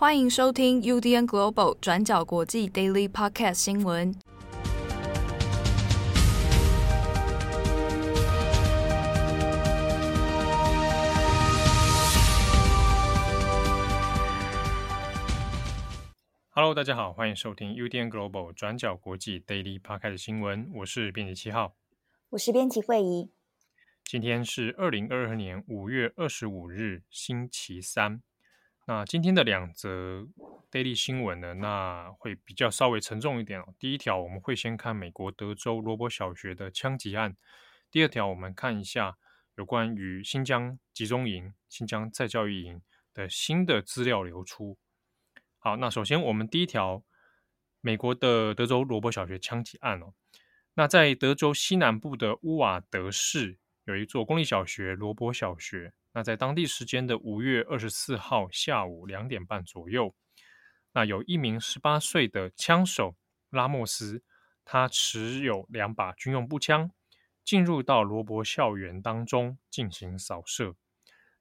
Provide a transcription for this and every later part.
欢迎收听 UDN Global 转角国际 Daily Podcast 新闻。Hello，大家好，欢迎收听 UDN Global 转角国际 Daily Podcast 新闻。我是编辑七号，我是编辑惠仪。今天是二零二二年五月二十五日，星期三。那今天的两则 daily 新闻呢，那会比较稍微沉重一点哦。第一条我们会先看美国德州罗伯小学的枪击案，第二条我们看一下有关于新疆集中营、新疆再教育营的新的资料流出。好，那首先我们第一条，美国的德州罗伯小学枪击案哦。那在德州西南部的乌瓦德市有一座公立小学——罗伯小学。那在当地时间的五月二十四号下午两点半左右，那有一名十八岁的枪手拉莫斯，他持有两把军用步枪，进入到罗伯校园当中进行扫射。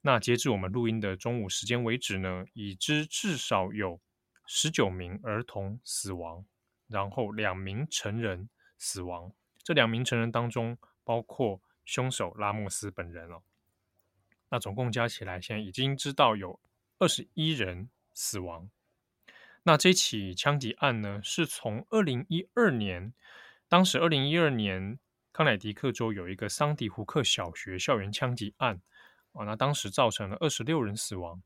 那截至我们录音的中午时间为止呢，已知至少有十九名儿童死亡，然后两名成人死亡。这两名成人当中，包括凶手拉莫斯本人哦。那总共加起来，现在已经知道有二十一人死亡。那这起枪击案呢，是从二零一二年，当时二零一二年康乃狄克州有一个桑迪胡克小学校园枪击案啊，那当时造成了二十六人死亡。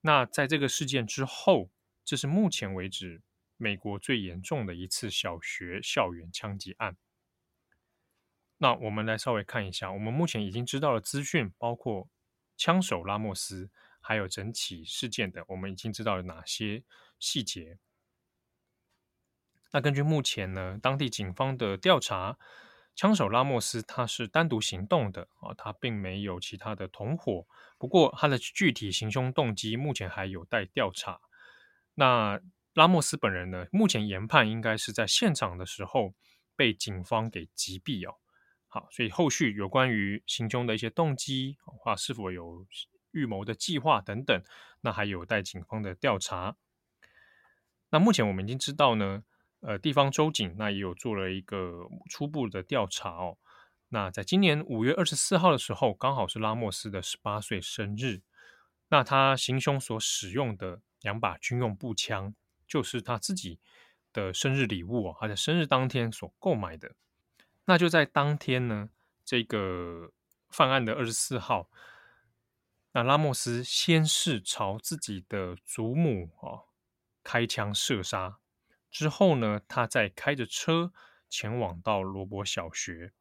那在这个事件之后，这是目前为止美国最严重的一次小学校园枪击案。那我们来稍微看一下，我们目前已经知道的资讯包括。枪手拉莫斯，还有整起事件的，我们已经知道了哪些细节？那根据目前呢，当地警方的调查，枪手拉莫斯他是单独行动的啊，他并没有其他的同伙。不过他的具体行凶动机目前还有待调查。那拉莫斯本人呢，目前研判应该是在现场的时候被警方给击毙哦。好，所以后续有关于行凶的一些动机，或是否有预谋的计划等等，那还有待警方的调查。那目前我们已经知道呢，呃，地方州警那也有做了一个初步的调查哦。那在今年五月二十四号的时候，刚好是拉莫斯的十八岁生日。那他行凶所使用的两把军用步枪，就是他自己的生日礼物哦，他在生日当天所购买的。那就在当天呢，这个犯案的二十四号，那拉莫斯先是朝自己的祖母啊开枪射杀，之后呢，他再开着车前往到罗伯小学。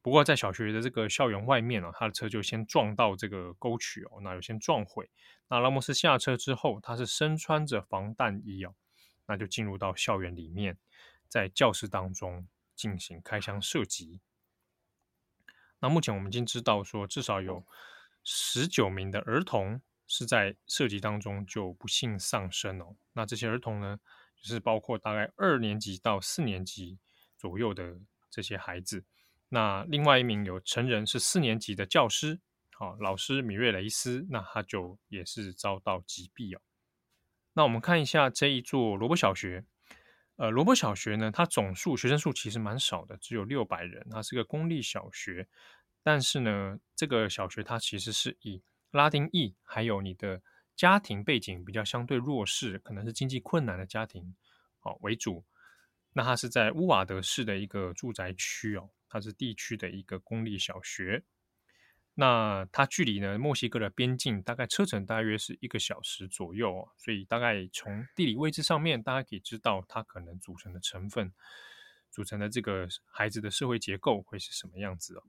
不过在小学的这个校园外面啊，他的车就先撞到这个沟渠哦，那有先撞毁。那拉莫斯下车之后，他是身穿着防弹衣哦，那就进入到校园里面，在教室当中。进行开枪射击。那目前我们已经知道说，至少有十九名的儿童是在射击当中就不幸丧生哦。那这些儿童呢，就是包括大概二年级到四年级左右的这些孩子。那另外一名有成人是四年级的教师，好，老师米瑞雷斯，那他就也是遭到击毙哦。那我们看一下这一座罗伯小学。呃，罗伯小学呢，它总数学生数其实蛮少的，只有六百人。它是个公立小学，但是呢，这个小学它其实是以拉丁裔还有你的家庭背景比较相对弱势，可能是经济困难的家庭哦为主。那它是在乌瓦德市的一个住宅区哦，它是地区的一个公立小学。那它距离呢墨西哥的边境大概车程大约是一个小时左右哦，所以大概从地理位置上面，大家可以知道它可能组成的成分，组成的这个孩子的社会结构会是什么样子哦。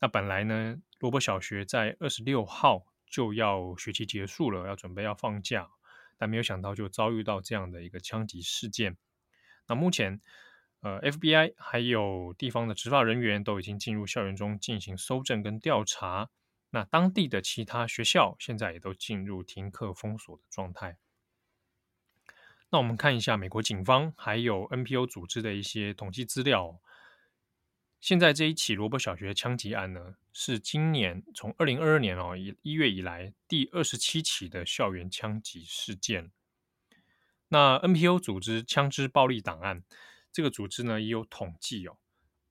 那本来呢，罗伯小学在二十六号就要学期结束了，要准备要放假，但没有想到就遭遇到这样的一个枪击事件。那目前。呃，FBI 还有地方的执法人员都已经进入校园中进行搜证跟调查。那当地的其他学校现在也都进入停课封锁的状态。那我们看一下美国警方还有 NPO 组织的一些统计资料。现在这一起罗伯小学枪击案呢，是今年从二零二二年哦一一月以来第二十七起的校园枪击事件。那 NPO 组织枪支暴力档案这个组织呢，也有统计哦，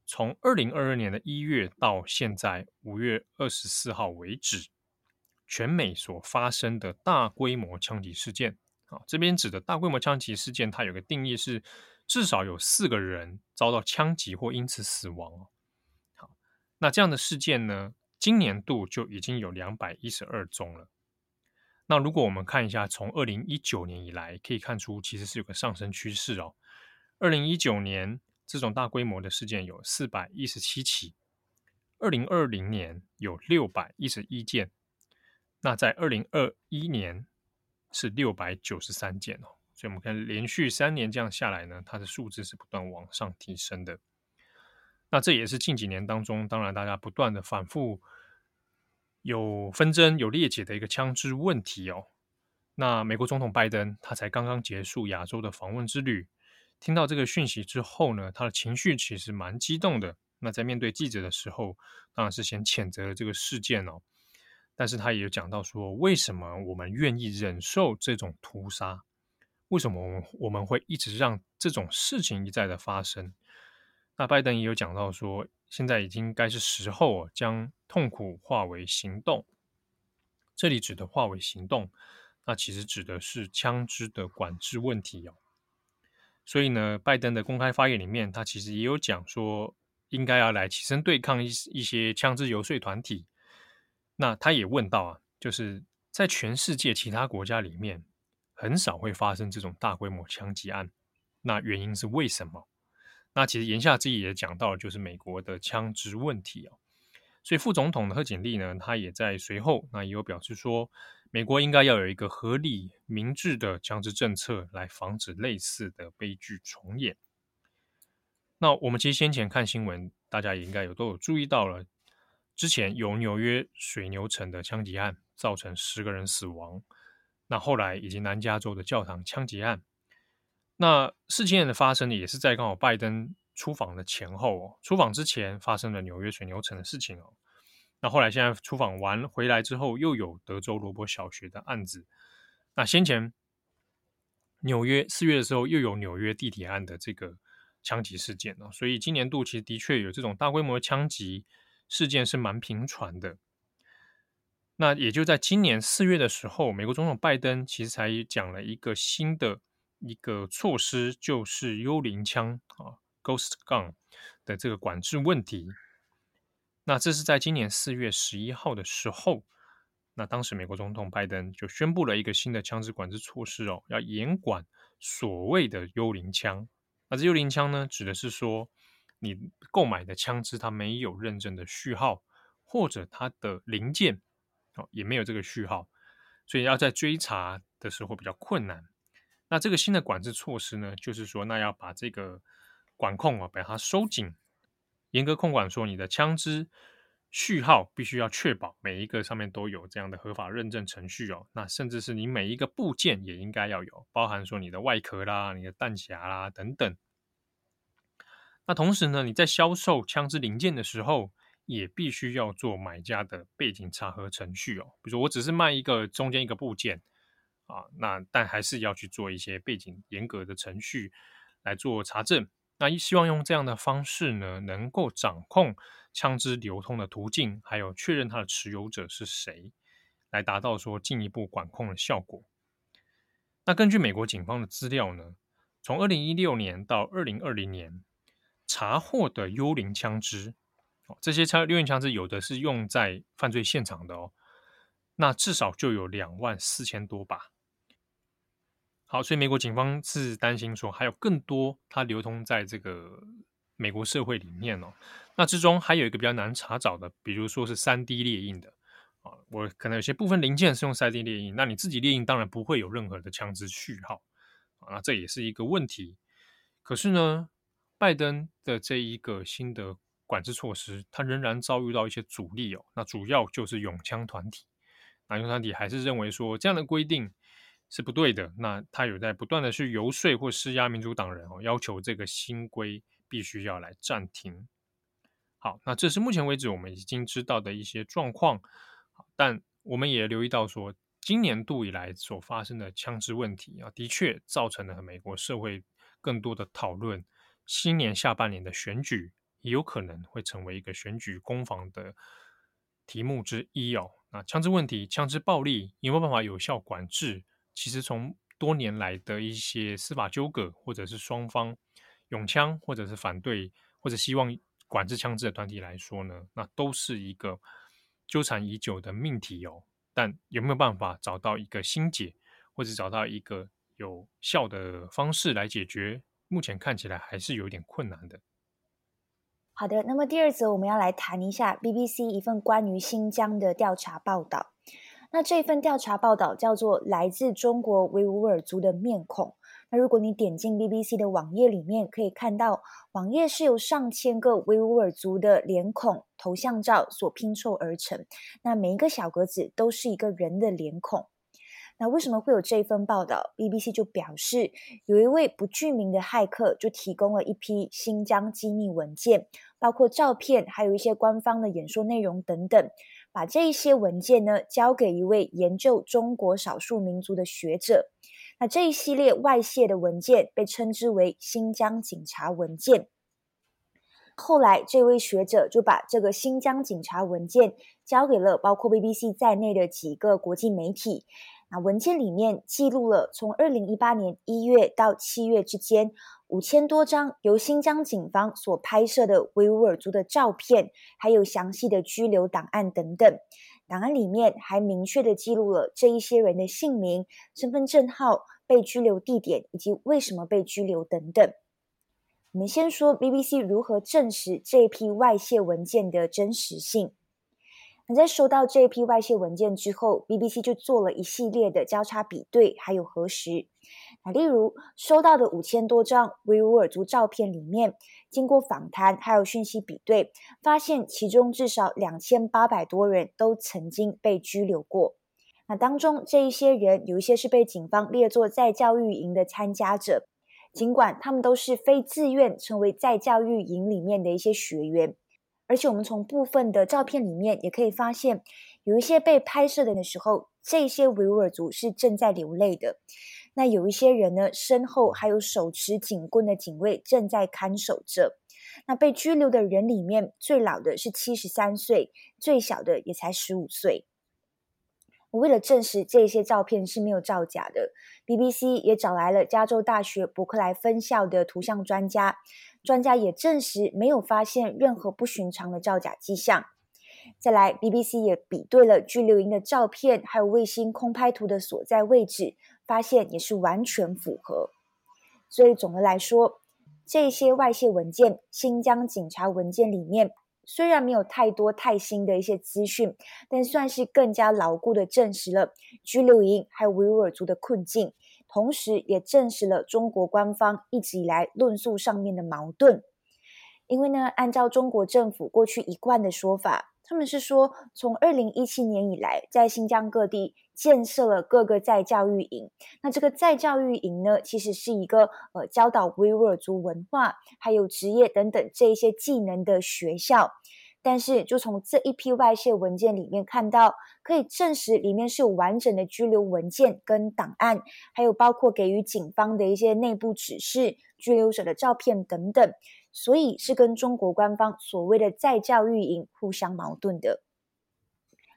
从二零二二年的一月到现在五月二十四号为止，全美所发生的大规模枪击事件啊，这边指的大规模枪击事件，它有个定义是至少有四个人遭到枪击或因此死亡哦。好，那这样的事件呢，今年度就已经有两百一十二宗了。那如果我们看一下，从二零一九年以来，可以看出其实是有个上升趋势哦。二零一九年这种大规模的事件有四百一十七起，二零二零年有六百一十一件，那在二零二一年是六百九十三件哦。所以我们看连续三年这样下来呢，它的数字是不断往上提升的。那这也是近几年当中，当然大家不断的反复。有纷争、有裂解的一个枪支问题哦。那美国总统拜登他才刚刚结束亚洲的访问之旅，听到这个讯息之后呢，他的情绪其实蛮激动的。那在面对记者的时候，当然是先谴责了这个事件哦。但是他也有讲到说，为什么我们愿意忍受这种屠杀？为什么我们我们会一直让这种事情一再的发生？那拜登也有讲到说，现在已经该是时候将痛苦化为行动。这里指的化为行动，那其实指的是枪支的管制问题哦。所以呢，拜登的公开发言里面，他其实也有讲说，应该要来起身对抗一一些枪支游说团体。那他也问到啊，就是在全世界其他国家里面，很少会发生这种大规模枪击案，那原因是为什么？那其实言下之意也讲到，就是美国的枪支问题哦。所以副总统的贺锦丽呢，他也在随后那也有表示说，美国应该要有一个合理明智的枪支政策，来防止类似的悲剧重演。那我们其实先前看新闻，大家也应该有都有注意到了，之前有纽约水牛城的枪击案，造成十个人死亡。那后来以及南加州的教堂枪击案。那事件的发生呢，也是在刚好拜登出访的前后哦。出访之前发生了纽约水牛城的事情哦。那后来现在出访完回来之后，又有德州罗伯小学的案子。那先前纽约四月的时候，又有纽约地铁案的这个枪击事件哦。所以今年度其实的确有这种大规模枪击事件是蛮频传的。那也就在今年四月的时候，美国总统拜登其实才讲了一个新的。一个措施就是幽灵枪啊，Ghost Gun 的这个管制问题。那这是在今年四月十一号的时候，那当时美国总统拜登就宣布了一个新的枪支管制措施哦，要严管所谓的幽灵枪。那这幽灵枪呢，指的是说你购买的枪支它没有认证的序号，或者它的零件哦也没有这个序号，所以要在追查的时候比较困难。那这个新的管制措施呢，就是说，那要把这个管控啊，把它收紧，严格控管，说你的枪支序号必须要确保每一个上面都有这样的合法认证程序哦。那甚至是你每一个部件也应该要有，包含说你的外壳啦、你的弹匣啦等等。那同时呢，你在销售枪支零件的时候，也必须要做买家的背景查核程序哦。比如说，我只是卖一个中间一个部件。啊，那但还是要去做一些背景严格的程序来做查证。那希望用这样的方式呢，能够掌控枪支流通的途径，还有确认它的持有者是谁，来达到说进一步管控的效果。那根据美国警方的资料呢，从二零一六年到二零二零年查获的幽灵枪支，哦，这些枪幽灵枪支有的是用在犯罪现场的哦，那至少就有两万四千多把。好，所以美国警方是担心说，还有更多它流通在这个美国社会里面哦。那之中还有一个比较难查找的，比如说是三 D 列印的啊，我可能有些部分零件是用三 D 列印，那你自己列印当然不会有任何的枪支序号啊，这也是一个问题。可是呢，拜登的这一个新的管制措施，它仍然遭遇到一些阻力哦。那主要就是拥枪团体，那拥枪团体还是认为说这样的规定。是不对的。那他有在不断的去游说或施压民主党人哦，要求这个新规必须要来暂停。好，那这是目前为止我们已经知道的一些状况。但我们也留意到说，今年度以来所发生的枪支问题啊，的确造成了美国社会更多的讨论。新年下半年的选举也有可能会成为一个选举攻防的题目之一哦。那枪支问题、枪支暴力有没有办法有效管制？其实从多年来的一些司法纠葛，或者是双方拥枪，或者是反对或者希望管制枪支的团体来说呢，那都是一个纠缠已久的命题哦。但有没有办法找到一个新解，或者找到一个有效的方式来解决？目前看起来还是有点困难的。好的，那么第二则我们要来谈一下 BBC 一份关于新疆的调查报道。那这份调查报道叫做《来自中国维吾尔族的面孔》。那如果你点进 BBC 的网页里面，可以看到网页是由上千个维吾尔族的脸孔头像照所拼凑而成。那每一个小格子都是一个人的脸孔。那为什么会有这份报道？BBC 就表示，有一位不具名的骇客就提供了一批新疆机密文件，包括照片，还有一些官方的演说内容等等。把这一些文件呢交给一位研究中国少数民族的学者。那这一系列外泄的文件被称之为“新疆警察文件”。后来，这位学者就把这个新疆警察文件交给了包括 BBC 在内的几个国际媒体。那文件里面记录了从二零一八年一月到七月之间五千多张由新疆警方所拍摄的维吾尔族的照片，还有详细的居留档案等等。档案里面还明确的记录了这一些人的姓名、身份证号、被拘留地点以及为什么被拘留等等。我们先说 BBC 如何证实这一批外泄文件的真实性。那在收到这一批外泄文件之后，BBC 就做了一系列的交叉比对，还有核实。那例如收到的五千多张维吾尔族照片里面，经过访谈还有讯息比对，发现其中至少两千八百多人都曾经被拘留过。那当中这一些人有一些是被警方列作在教育营的参加者，尽管他们都是非自愿成为在教育营里面的一些学员。而且我们从部分的照片里面也可以发现，有一些被拍摄的时候，这些维吾尔族是正在流泪的。那有一些人呢，身后还有手持警棍的警卫正在看守着。那被拘留的人里面，最老的是七十三岁，最小的也才十五岁。我为了证实这些照片是没有造假的，BBC 也找来了加州大学伯克莱分校的图像专家。专家也证实没有发现任何不寻常的造假迹象。再来，BBC 也比对了拘留营的照片，还有卫星空拍图的所在位置，发现也是完全符合。所以总的来说，这些外泄文件、新疆警察文件里面，虽然没有太多太新的一些资讯，但算是更加牢固的证实了拘留营还有维吾尔族的困境。同时，也证实了中国官方一直以来论述上面的矛盾。因为呢，按照中国政府过去一贯的说法，他们是说，从二零一七年以来，在新疆各地建设了各个在教育营。那这个在教育营呢，其实是一个呃教导维吾尔族文化、还有职业等等这些技能的学校。但是，就从这一批外泄文件里面看到，可以证实里面是有完整的拘留文件跟档案，还有包括给予警方的一些内部指示、拘留者的照片等等，所以是跟中国官方所谓的在教育营互相矛盾的。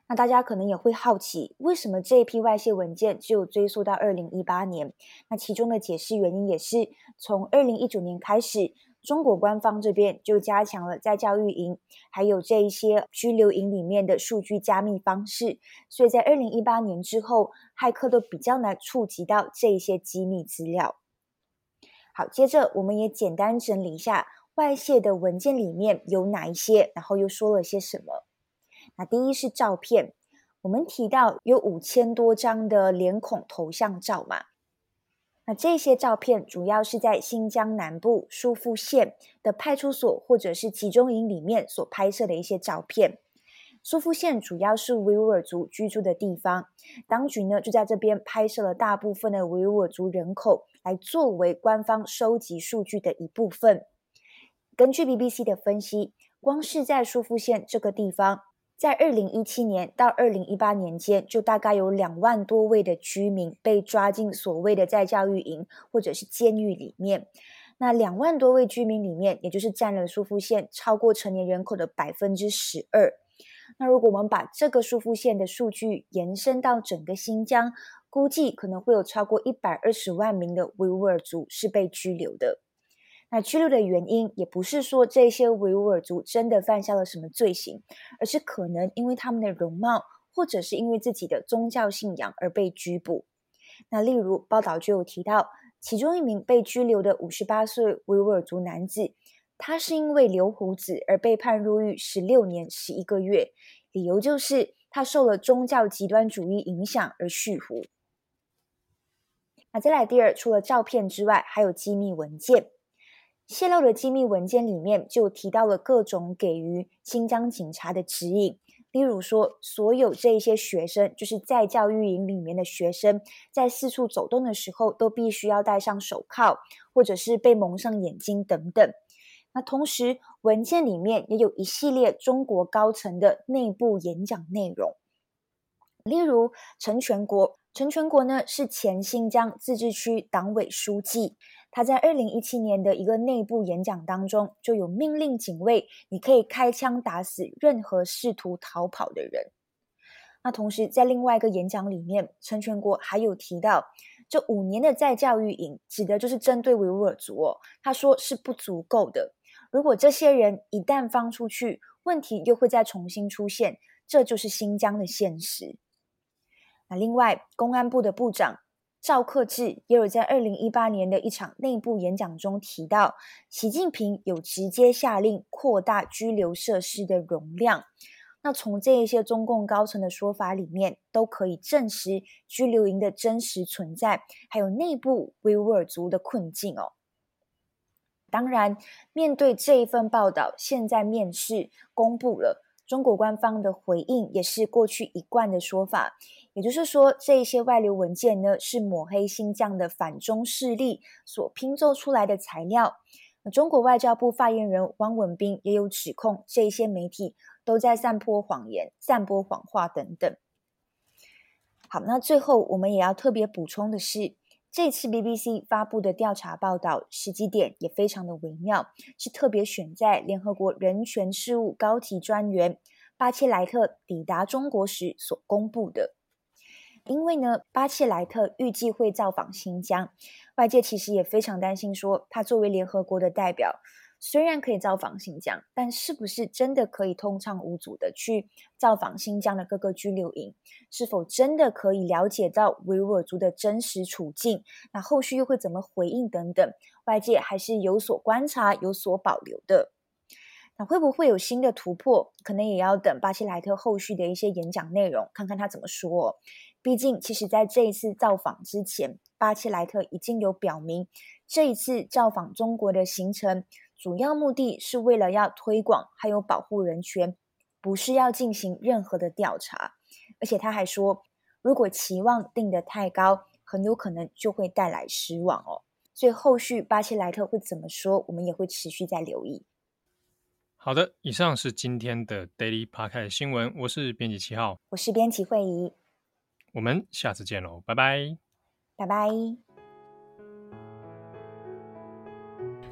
那大家可能也会好奇，为什么这一批外泄文件只有追溯到二零一八年？那其中的解释原因也是从二零一九年开始。中国官方这边就加强了在教育营，还有这一些拘留营里面的数据加密方式，所以在二零一八年之后，骇客都比较难触及到这一些机密资料。好，接着我们也简单整理一下外泄的文件里面有哪一些，然后又说了些什么。那第一是照片，我们提到有五千多张的脸孔头像照嘛。那这些照片主要是在新疆南部疏附县的派出所或者是集中营里面所拍摄的一些照片。疏附县主要是维吾尔族居住的地方，当局呢就在这边拍摄了大部分的维吾尔族人口，来作为官方收集数据的一部分。根据 BBC 的分析，光是在疏附县这个地方，在二零一七年到二零一八年间，就大概有两万多位的居民被抓进所谓的在教育营或者是监狱里面。那两万多位居民里面，也就是占了苏富县超过成年人口的百分之十二。那如果我们把这个苏富县的数据延伸到整个新疆，估计可能会有超过一百二十万名的维吾尔族是被拘留的。那拘留的原因也不是说这些维吾尔族真的犯下了什么罪行，而是可能因为他们的容貌，或者是因为自己的宗教信仰而被拘捕。那例如报道就有提到，其中一名被拘留的五十八岁维吾尔族男子，他是因为留胡子而被判入狱十六年十一个月，理由就是他受了宗教极端主义影响而蓄胡。那再来第二，除了照片之外，还有机密文件。泄露的机密文件里面就提到了各种给予新疆警察的指引，例如说，所有这些学生，就是在教育营里面的学生，在四处走动的时候都必须要戴上手铐，或者是被蒙上眼睛等等。那同时，文件里面也有一系列中国高层的内部演讲内容，例如陈全国，陈全国呢是前新疆自治区党委书记。他在二零一七年的一个内部演讲当中，就有命令警卫，你可以开枪打死任何试图逃跑的人。那同时，在另外一个演讲里面，陈全国还有提到，这五年的再教育营，指的就是针对维吾尔族哦。他说是不足够的，如果这些人一旦放出去，问题又会再重新出现，这就是新疆的现实。那另外，公安部的部长。赵克志也有在二零一八年的一场内部演讲中提到，习近平有直接下令扩大拘留设施的容量。那从这一些中共高层的说法里面，都可以证实拘留营的真实存在，还有内部维吾尔族的困境哦。当然，面对这一份报道，现在面试公布了。中国官方的回应也是过去一贯的说法，也就是说，这一些外流文件呢，是抹黑新疆的反中势力所拼凑出来的材料。中国外交部发言人汪文斌也有指控，这些媒体都在散播谎言、散播谎话等等。好，那最后我们也要特别补充的是。这次 BBC 发布的调查报道时机点也非常的微妙，是特别选在联合国人权事务高级专员巴切莱特抵达中国时所公布的。因为呢，巴切莱特预计会造访新疆，外界其实也非常担心，说他作为联合国的代表。虽然可以造访新疆，但是不是真的可以通畅无阻的去造访新疆的各个拘留营？是否真的可以了解到维吾尔族的真实处境？那后续又会怎么回应等等？外界还是有所观察、有所保留的。那会不会有新的突破？可能也要等巴切莱特后续的一些演讲内容，看看他怎么说。毕竟，其实在这一次造访之前，巴切莱特已经有表明，这一次造访中国的行程。主要目的是为了要推广还有保护人权，不是要进行任何的调查。而且他还说，如果期望定得太高，很有可能就会带来失望哦。所以后续巴切莱特会怎么说，我们也会持续在留意。好的，以上是今天的 Daily Podcast 新闻，我是编辑七号，我是编辑惠仪，我们下次见喽，拜拜，拜拜。